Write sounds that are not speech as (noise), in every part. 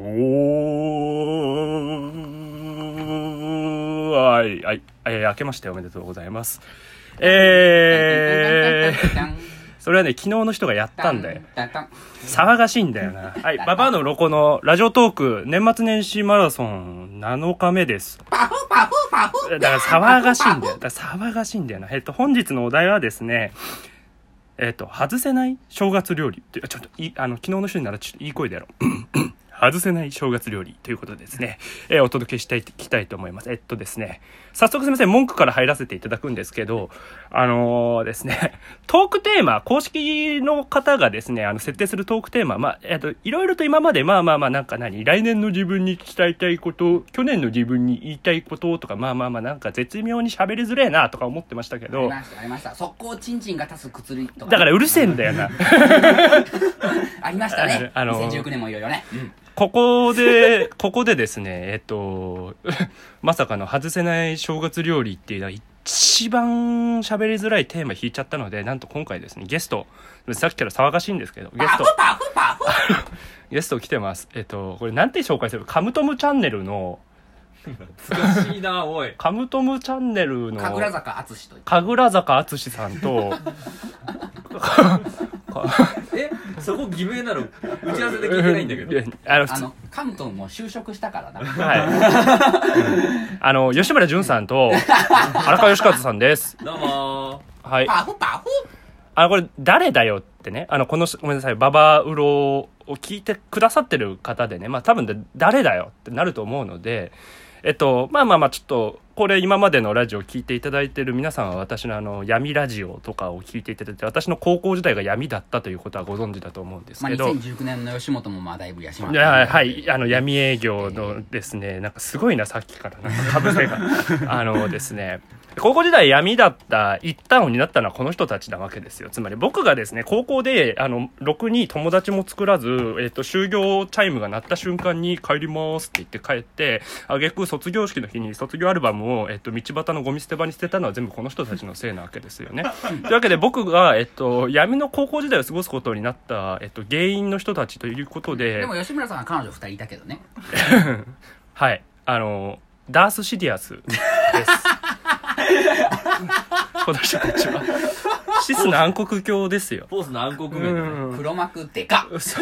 はい、はい、えー、明けましておめでとうございます。えー、(laughs) それはね、昨日の人がやったんだよ。騒がしいんだよな。(laughs) はい、ババアのロコのラジオトーク、年末年始マラソン7日目です。パフパフパフだから騒がしいんだよ。だ騒がしいんだよな。えっと、本日のお題はですね、えっと、外せない正月料理ちょっといい、あの、昨日の人にならちょっといい声でやろう。外せない正月料理ということでですね、えーお届けしていきたいと思います。えっとですね、早速すみません、文句から入らせていただくんですけど、あのーですね、(laughs) トークテーマ、公式の方がですね、あの、設定するトークテーマ、まあ、えっと、いろいろと今まで、まあまあまあ、なんか何、来年の自分に伝えたいこと、去年の自分に言いたいこととか、まあまあまあ、なんか絶妙に喋りづれえなとか思ってましたけど、ありましたありました。速攻チンチンが足す薬とか。だからうるせえんだよな。(laughs) ありましたね。(laughs) あの2019年もいろいろねここで、(laughs) ここでですね、えっと、(laughs) まさかの外せない正月料理っていうのは一番喋りづらいテーマ引いちゃったので、なんと今回ですね、ゲスト、さっきから騒がしいんですけど、ゲスト、(laughs) ゲスト来てます。えっと、これなんて紹介する？カムトムチャンネルの、難しいなおい。カムトムチャンネルの、神楽坂淳と神楽坂淳さんと、(laughs) えそこ偽名なの？打ち合わせで聞いてないんだけど。あの、関東も就職したからな。はい。あの、吉村淳さんと、(laughs) 荒川義和さんです。どうもはい。パフパフあの、これ、誰だよってね、あの、この、ごめんなさい、ババウロを聞いてくださってる方でね、まあ多分で、誰だよってなると思うので、えっと、まあまあまあ、ちょっと、これ今までのラジオを聞いていただいてる皆さんは私のあの、闇ラジオとかを聞いていただいて、私の高校時代が闇だったということはご存知だと思うんですまあけど、2019年の吉本もまあだいぶやしまいやはい、あの、闇営業のですね、なんかすごいな、さっきから、なんか、かぶせが。(laughs) あのですね、高校時代闇だった一端を担ったのはこの人たちなわけですよ。つまり僕がですね、高校で、あの、ろくに友達も作らず、えっと、就業チャイムが鳴った瞬間に帰りますって言って帰って、あげく卒業式の日に卒業アルバムを、えっと、道端のゴミ捨て場に捨てたのは全部この人たちのせいなわけですよね。(laughs) というわけで僕が、えっと、闇の高校時代を過ごすことになった、えっと、原因の人たちということで、でも吉村さんは彼女2人いたけどね (laughs) はい。あの、ダース・シディアスです。(laughs) (laughs) この人たちは。シスの暗黒教ですよ。ポーズの暗黒う面だね。ん。黒幕でかっ。そ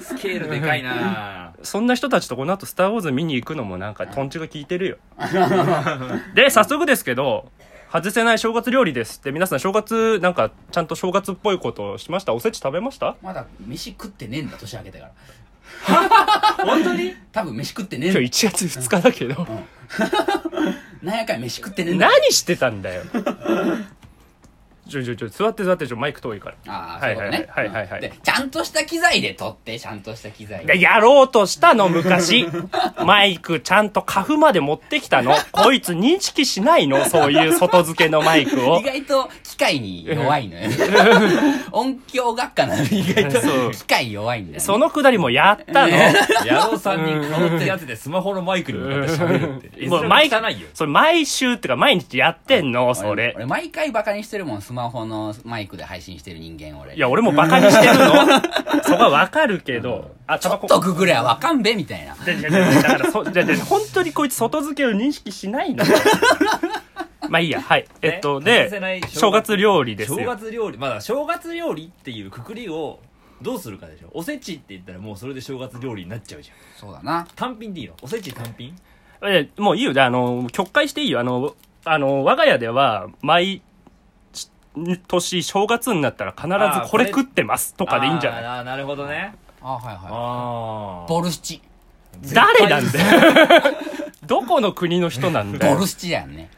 スケールでかいな。そんな人たちとこの後、スター・ウォーズ見に行くのもなんか、トンチが効いてるよ。(laughs) で、早速ですけど、外せない正月料理ですって、皆さん正月、なんか、ちゃんと正月っぽいことをしました？おせち食べました？まだ飯食ってねえんだ年明けてから。(laughs) 本当に？多分飯食ってねえんだ。今日1月2日だけど、なんやかんや飯食ってねえんだ何してたんだよ。ちょちょちょ、座って座ってちょ、マイク遠いから。ああそういうことねはいはいはいはいはいでちゃんとした機材で撮ってちゃんとした機材ででやろうとしたの、昔。マイク、ちゃんとカフまで持ってきたの。こいつ認識しないのそういう外付けのマイクを意。外と機械に弱いのよ (laughs) 音響学科なのに意外そうと機械弱いんだよ、ね、そのくだりもやったの。(laughs) 野郎さんに顔ってやつでスマホのマイクに向かって喋るってもう毎汚いよそれ毎週ってか毎日やってんの、それ。俺俺毎回バカにしてるもんスマホのマイクで配信してる人間俺いや、俺もバカにしてるの。(laughs) そこはわかるけど。あ、ちょっとググればわかんべみたいなだからそ、でで本当にこいつ外付けを認識しないの。まあいいや、はい。えっと、ね外せないで、正月。料理です正よ。月料理。まだ正月料理っていうくくりをどうするかでしょ。おせちって言ったらもうそれで正月料理になっちゃうじゃん。そうだな。単品でいいの？おせち単品？え、もういいよ。であの、曲解していいよ。あの、あの、我が家では、毎年正月になったら必ずこれ食ってます。とかでいいんじゃない？あーなるほどね。あはいはあいボルシチ。誰なんだよ。(laughs) どこの国の人なんだよ。ボル。シチだよね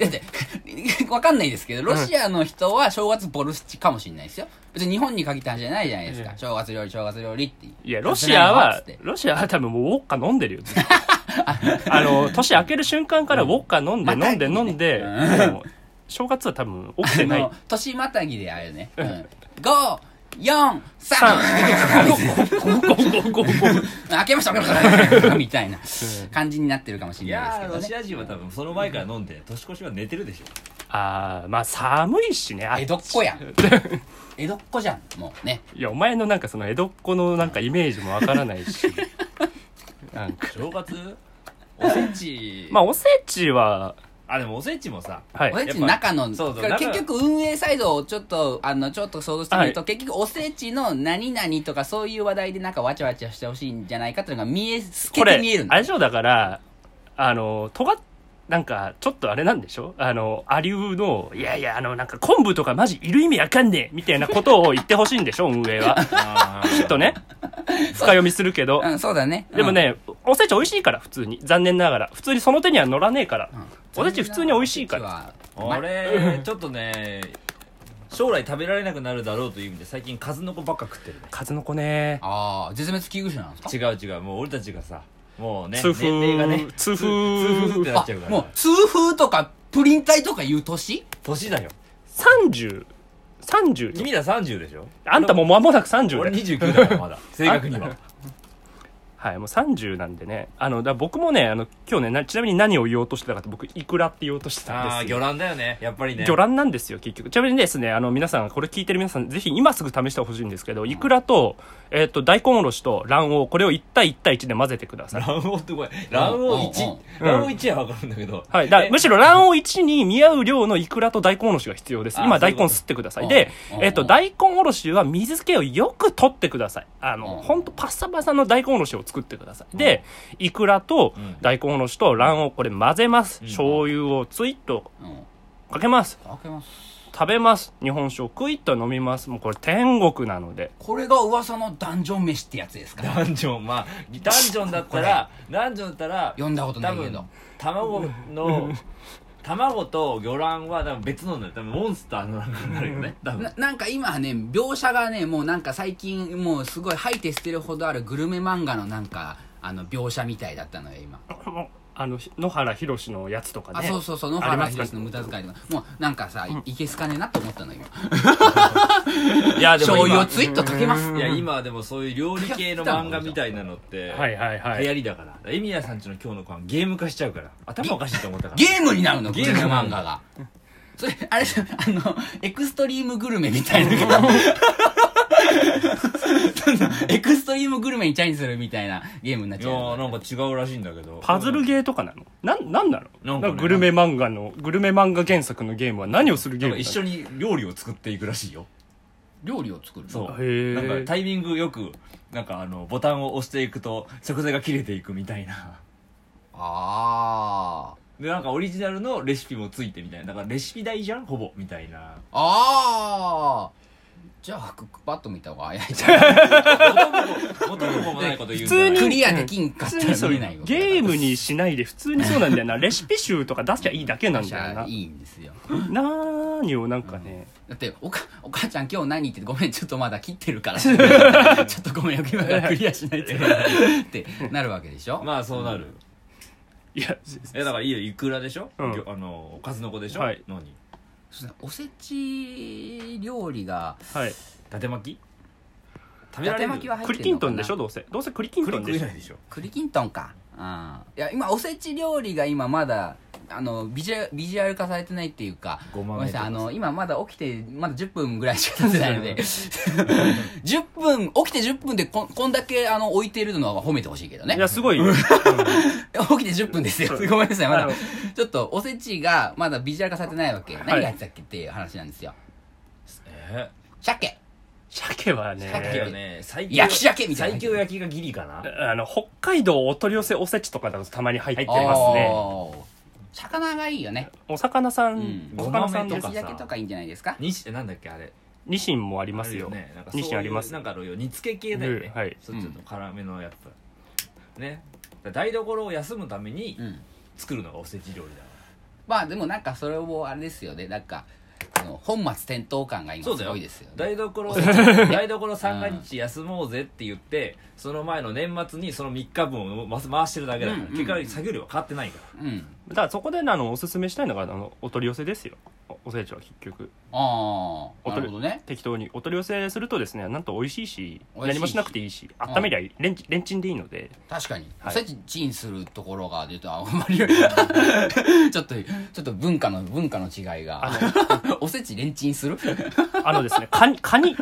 だって (laughs) わかんないですけどロシアの人は正月ボルシチかもしれないですよ。別に日本に限った話じゃないじゃないですか。うん。正月料理正月料理って。いや、ロシアはつって、ロシアは多分もうウォッカ飲んでるよ。ずっとあの、年明ける瞬間からウォッカ飲んで飲んで飲んで、正月は多分起きてない。あの。年またぎであるね、うん、5 4、三3、(laughs) 開けました、開けました、みたいな感じになってるかもしいれないですけどね。シア人は多分その前から飲んで年越しは寝てるでしょあー、まあ寒いしね。あ江戸っ子やん。(laughs) 江戸っ子じゃん、もうね。いや、お前のなんかその江戸っ子のなんかイメージもわからないし。(laughs) なんか正月？おせちまあおせちはあでもおせちもさはい。おせちの中のそうそうこれ結局運営サイドをちょっとあのちょっと想像してみると、は結局おせちの何々とかそういう話題でなんかわちゃわちゃしてほしいんじゃないかっていうのが見え透けこれて見えるんだあれでしょだからあの尖っなんかちょっとあれなんでしょ？あのアリューのいやいやあのなんか昆布とかマジいる意味わかんねえみたいなことを言ってほしいんでしょ？運営は。きっとね。深読みするけど。うんそうだね。でもね、おせち美味しいから普通に。残念ながら。普通にその手には乗らねえから、うん、おせち普通に美味しいから。ら俺ちょっとね将来食べられなくなるだろうという意味で最近数の子ばっか食ってるね。数の子ね。ああ絶滅危惧種なんですか？違う違う。もう俺たちがさもうね痛風年齢がね痛風。痛風ってなっちゃうから。もう痛風とかプリン体とかいう年？年だよ。3030 30君ら30でしょ？あんたもう間もなく30俺で29だからまだ。正確にははいもう30なんでね。あのだ僕もねあの今日ねなちなみに何を言おうとしてたかって僕イクラって言おうとしてたんああですよ。魚卵だよね。やっぱりね。魚卵なんですよ結局。ちなみにですねあの皆さんこれ聞いてる皆さんぜひ今すぐ試してほしいんですけどイクラと,、えっと大根おろしと卵黄これを1対1対1で混ぜてください。卵黄ってこれ卵黄うんうん1うん。卵黄1は分かるんだけど。はい、だえ。むしろ卵黄1に見合う量のイクラと大根おろしが必要です。今大根吸ってください。うんで、うんえっと、大根おろしは水気をよく取ってください。あの、うん。ほんとパッサパサの大根おろしを作ってください。で、イクラとうん大根おろしと卵黄これ混ぜます。うん醤油をツイッとうんかけます。開けます食べます。日本酒をクイッと飲みます。もうこれ天国なので。これが噂のダンジョン飯ってやつですか？ダンジョンまあダンジョンだったらダンジョンだったら読んだことな多分いけど卵の (laughs) 卵と魚卵は多分別のだよ。多分モンスターのなんかになるよね。多分。ななんか今ね描写がねもうなんか最近もうすごい吐いて捨てるほどあるグルメ漫画のなんかあの描写みたいだったのよ今あの、野原宏のやつとかね。あそうそうそう野原宏の無駄遣いとか。もうなんかさ、いいけすかねえなと思ったの今いやでも醤油今をツイッとかけます。いや今はでもそういう料理系の漫画みたいなのってはいはいはい。流行りだから。エミヤさんちの今日のご飯ゲーム化しちゃうから。頭おかしいと思ったから。ゲームになるのグゲーム漫画。がそれあれあのエクストリームグルメみたいな (laughs) エクストリームグルメにチャレンジするみたいなゲームになっいちゃうやーなんか違うらしいんだけど。パズルゲーとかなの？なん、なんなの？なんかね。なんかグルメ漫画の、グルメ漫画原作のゲームは何をするゲーム一緒に料理を作っていくらしいよ。料理を作るの？そう。へー。なんかタイミングよくなんかあのボタンを押していくと食材が切れていくみたいな。あでなんかオリジナルのレシピもついてみたいな。だからレシピ代じゃん？ほぼ。みたいな。あああじゃあクックパッド見た方が早いじゃん元も子もないこと言う。(laughs) 普通にクリアできんかったら見れないよゲームにしないで普通にそうなんだよな。(laughs) レシピ集とか出しちゃいいだけなんだよな。いいんですよ。なーにをなんかね、だっておかお母ちゃん今日何ってごめんちょっとまだ切ってるから。(laughs) ちょっとごめん今からクリアしないと。ってなるわけでしょ？まあそうなる、いやえだからいいよ。いくらでしょ、うん。あのおかずの子でしょ、はい。何？そうですね。おせち料理が伊はい。達巻き？食伊達巻きは入って栗きんとんでしょ？どうせ。どうせ栗きんと栗んでしょ？でしょ。栗きんとんか。うんいや今おせち料理が今まだあのビジュアビジュアル化されてないっていうかごめん。なさい。あの今まだ起きてまだ10分ぐらいしか経ってないので。(laughs) 10分起きて10分でこんこんだけあの置いてるのは褒めてほしいけどね。いやすごい、(laughs) 起きて10分ですよ。ごめんなさい。まだちょっとおせちがまだビジュアル化されてないわけ。何が入ってたっけっていう話なんですよ。え？鮭。鮭はー、ね鮭はね最強焼き鮭みたいな。最強焼きがギリかな。あの北海道お取り寄せおせちとかだとたまに入ってますね魚がいいよね。お魚さん、うん。お魚さんとかとか焼とかいいんじゃないですか？にしなんだっけあれニシンもありあますよ。るね。なんかニシンあります。なんかあるよ。煮付け系だよね、うんはい。ちょっと辛めのやつ、ね。台所を休むためにうん。作るのがおせち料理だわまあでもなんかそれもあれですよね。なんかあの本末転倒感が今すごいですよね。台所 (laughs) 台所三が日休もうぜって言ってその前の年末にその3日分を回回してるだけだから、うんうん。結果作業量は変わってないかうん。だからそこであのおすすめしたいのがあのお取り寄せですよおおせちは結局ああなるお取りほどね。適当にお取り寄せするとですねなんと美味しいし何もしなくていいし温めりゃいいレンチレンチンでいいので。確かに、はい。おせちチンするところが出た。あんまりちょっとちょっと文化の文化の違いが。(laughs) おせちレンチンする？(laughs) あのですねカニカニ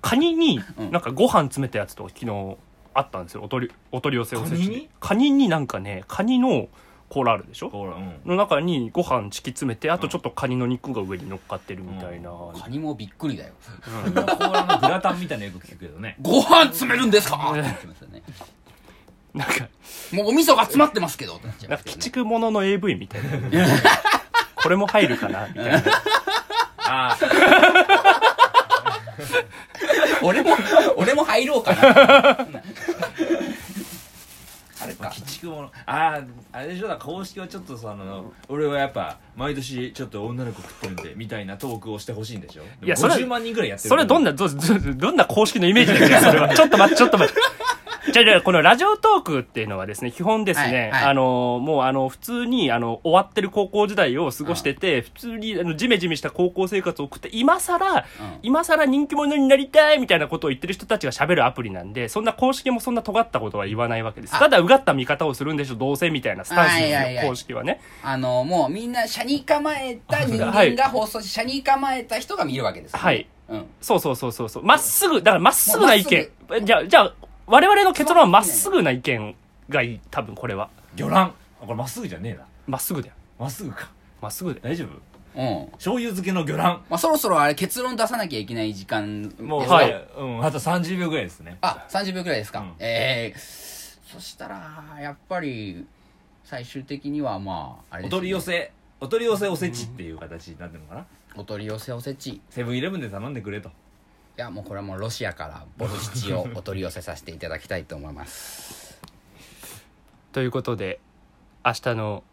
カニにうん。なんかご飯詰めたやつと昨日あったんですよ。お取りお取り寄せおせちでカニに？カニになんかねカニの甲羅あるでしょ？ほらうん。の中にご飯敷き詰めてあとちょっとカニの肉が上に乗っかってるみたいな、カニもびっくりだよ。コーラのグラタンみたいなのよく聞くけどね。ご飯詰めるんですか？って言ってますよね。なんかもうお味噌が詰まってますけどってなっちゃいなんか鬼畜ものの AV みたいな。(laughs) これも入るかなみたいな。あ俺も俺も入ろうかな。あれあか。鬼畜ものあああれでしょだから公式はちょっとさあの俺はやっぱ毎年ちょっと女の子食ってるんでみたいなトークをしてほしいんでしょ。いやそれ50万人ぐらいやってる。それどんなどどどんな公式のイメージだよそれは。ちょっと待ってちょっと待ってじゃあじゃあこのラジオトークっていうのはですね基本ですね、はいはい。あのもうあの普通にあの終わってる高校時代を過ごしてて、普通にあのジメジメした高校生活を送って今更、うん。今更人気者になりたいみたいなことを言ってる人たちが喋るアプリなんでそんな公式もそんな尖ったことは言わないわけです。あ。ただうがった見方をするんでしょどうせみたいなスタンスですよ、公式はね。あのもうみんな車に構えた人はい。間が放送し車に構えた人が見るわけですよね。はい。うん。そうそうそうそう。そうまっすぐだからまっすぐな意見。じゃあじゃあ我々の結論はまっすぐな意見がいい多分これは。魚卵。あこれまっすぐじゃねえな。まっすぐだよ。まっすぐか。まっすぐだよ。大丈夫？うん。醤油漬けの魚卵。まあ、そろそろあれ結論出さなきゃいけない時間ですもうかはい。うん。あと30秒ぐらいですね。あ30秒くらいですか、うん。えー、そしたらやっぱり最終的にはまああれです、ね、お取り寄せ。お取り寄せおせちっていう形になってるのかな。お取り寄せおせち。いセブンイレブンで頼んでくれとやもうこれはもうロシアからボルシチをお取り寄せさせていただきたいと思います。ということで明日の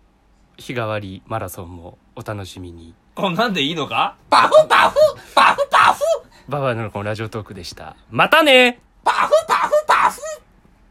日替わりマラソンもお楽しみに。こんなんでいいのか？パフパフパフパフ。ババアのこのラジオトークでした。またね！パフパフ